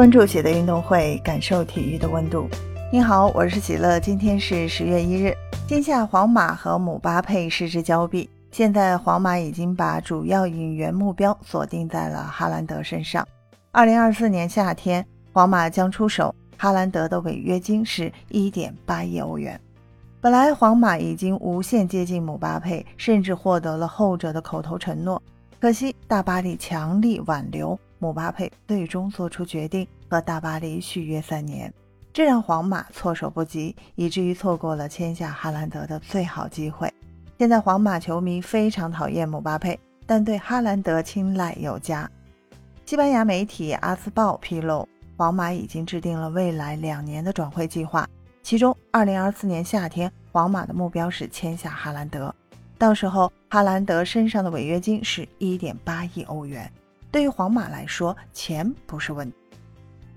关注喜乐运动会，感受体育的温度。你好，我是喜乐。今天是十月一日，今夏皇马和姆巴佩失之交臂。现在皇马已经把主要引援目标锁定在了哈兰德身上。二零二四年夏天，皇马将出手，哈兰德的违约金是一点八亿欧元。本来皇马已经无限接近姆巴佩，甚至获得了后者的口头承诺。可惜大巴黎强力挽留姆巴佩，最终做出决定和大巴黎续约三年，这让皇马措手不及，以至于错过了签下哈兰德的最好机会。现在皇马球迷非常讨厌姆巴佩，但对哈兰德青睐有加。西班牙媒体《阿斯报》披露，皇马已经制定了未来两年的转会计划。其中，二零二四年夏天，皇马的目标是签下哈兰德。到时候，哈兰德身上的违约金是一点八亿欧元。对于皇马来说，钱不是问题。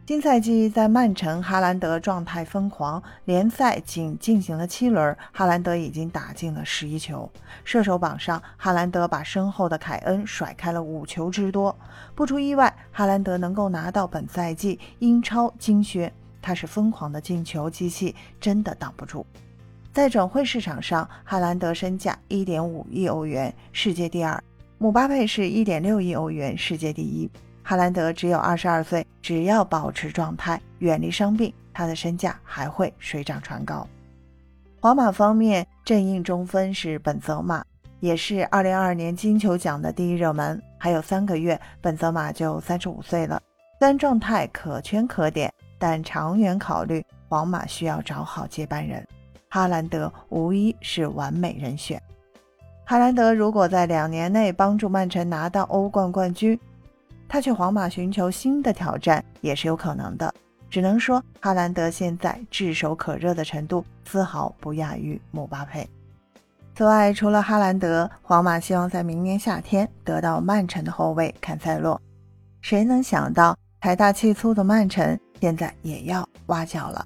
新赛季在曼城，哈兰德状态疯狂，联赛仅进行了七轮，哈兰德已经打进了十一球。射手榜上，哈兰德把身后的凯恩甩开了五球之多。不出意外，哈兰德能够拿到本赛季英超金靴。他是疯狂的进球机器，真的挡不住。在转会市场上，哈兰德身价一点五亿欧元，世界第二；姆巴佩是一点六亿欧元，世界第一。哈兰德只有二十二岁，只要保持状态，远离伤病，他的身价还会水涨船高。皇马方面，正印中锋是本泽马，也是二零二二年金球奖的第一热门。还有三个月，本泽马就三十五岁了，虽然状态可圈可点。但长远考虑，皇马需要找好接班人，哈兰德无疑是完美人选。哈兰德如果在两年内帮助曼城拿到欧冠冠军，他去皇马寻求新的挑战也是有可能的。只能说，哈兰德现在炙手可热的程度丝毫不亚于姆巴佩。此外，除了哈兰德，皇马希望在明年夏天得到曼城的后卫坎塞洛。谁能想到财大气粗的曼城？现在也要挖角了，